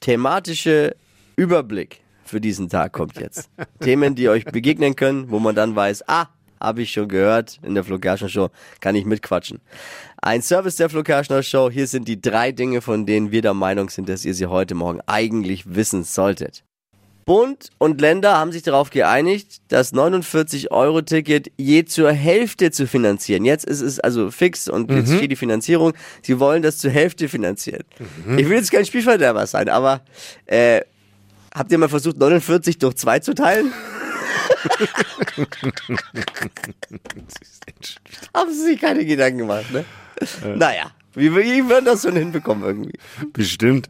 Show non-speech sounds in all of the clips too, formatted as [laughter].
thematische Überblick für diesen Tag kommt jetzt. [laughs] Themen, die euch begegnen können, wo man dann weiß, ah, habe ich schon gehört in der Flo Kerschner Show, kann ich mitquatschen. Ein Service der Flo Kerschner Show. Hier sind die drei Dinge, von denen wir der Meinung sind, dass ihr sie heute Morgen eigentlich wissen solltet. Bund und Länder haben sich darauf geeinigt, das 49-Euro-Ticket je zur Hälfte zu finanzieren. Jetzt ist es also fix und jetzt steht die Finanzierung. Sie wollen das zur Hälfte finanzieren. Ich will jetzt kein Spielverderber sein, aber äh, habt ihr mal versucht, 49 durch 2 zu teilen? [laughs] haben sie sich keine Gedanken gemacht, ne? Naja, wie, wie würden das schon hinbekommen irgendwie? Bestimmt.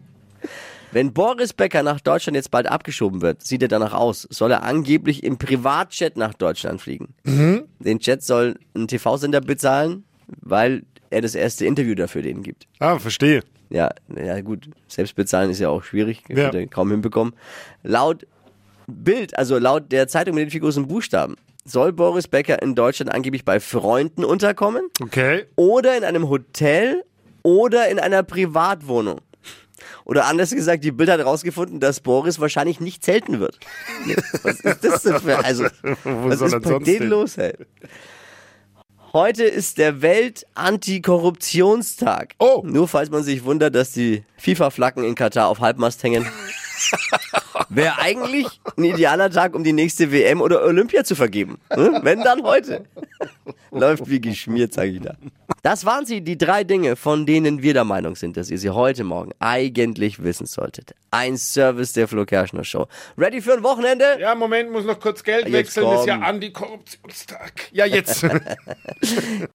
Wenn Boris Becker nach Deutschland jetzt bald abgeschoben wird, sieht er danach aus, soll er angeblich im Privatjet nach Deutschland fliegen. Den Jet soll ein TV-Sender bezahlen, weil er das erste Interview dafür denen gibt. Ah, verstehe. Ja, ja gut, selbst bezahlen ist ja auch schwierig, Ja. kaum hinbekommen. Laut Bild, also laut der Zeitung mit den vier großen Buchstaben, soll Boris Becker in Deutschland angeblich bei Freunden unterkommen Okay. oder in einem Hotel oder in einer Privatwohnung. Oder anders gesagt, die Bild hat herausgefunden, dass Boris wahrscheinlich nicht zelten wird. [laughs] Was ist das denn für, also, was ist bei denen hin? los, ey? Heute ist der Welt-Antikorruptionstag. Oh. Nur falls man sich wundert, dass die FIFA-Flaggen in Katar auf Halbmast hängen. [laughs] Wäre eigentlich ein idealer Tag, um die nächste WM oder Olympia zu vergeben. Hm? Wenn dann heute. Läuft wie geschmiert, sage ich da. Das waren sie, die drei Dinge, von denen wir der Meinung sind, dass ihr sie heute Morgen eigentlich wissen solltet. Ein Service der Flo Kerschner Show. Ready für ein Wochenende? Ja, Moment, muss noch kurz Geld Jetzt wechseln. Ist ja komm. Antikorruptionstag. Ja, jetzt. [laughs]